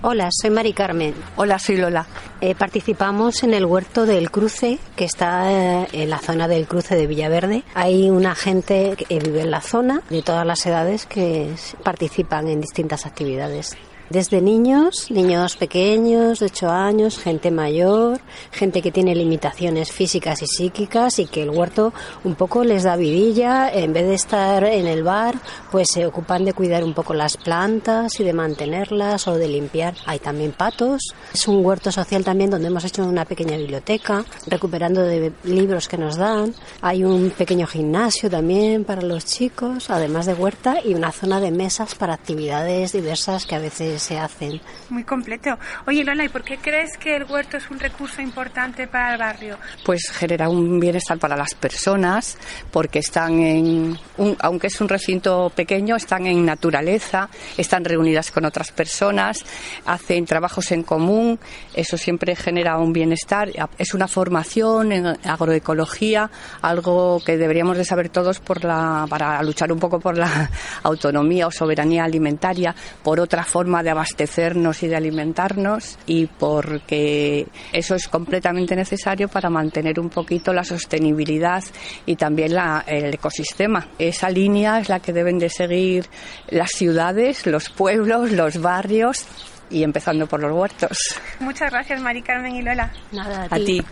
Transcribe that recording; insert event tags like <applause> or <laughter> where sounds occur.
Hola, soy Mari Carmen. Hola, soy Lola. Eh, participamos en el huerto del Cruce, que está eh, en la zona del Cruce de Villaverde. Hay una gente que vive en la zona, de todas las edades, que participan en distintas actividades. Desde niños, niños pequeños de 8 años, gente mayor, gente que tiene limitaciones físicas y psíquicas y que el huerto un poco les da vidilla, en vez de estar en el bar, pues se ocupan de cuidar un poco las plantas y de mantenerlas o de limpiar. Hay también patos. Es un huerto social también donde hemos hecho una pequeña biblioteca, recuperando de libros que nos dan. Hay un pequeño gimnasio también para los chicos, además de huerta y una zona de mesas para actividades diversas que a veces se hacen. Muy completo. Oye, Lola, ¿y por qué crees que el huerto es un recurso importante para el barrio? Pues genera un bienestar para las personas, porque están en, un, aunque es un recinto pequeño, están en naturaleza, están reunidas con otras personas, hacen trabajos en común, eso siempre genera un bienestar. Es una formación en agroecología, algo que deberíamos de saber todos por la, para luchar un poco por la <laughs> autonomía o soberanía alimentaria, por otra forma de abastecernos y de alimentarnos y porque eso es completamente necesario para mantener un poquito la sostenibilidad y también la, el ecosistema. Esa línea es la que deben de seguir las ciudades, los pueblos, los barrios y empezando por los huertos. Muchas gracias, Mari Carmen y Lola. Nada, a ti.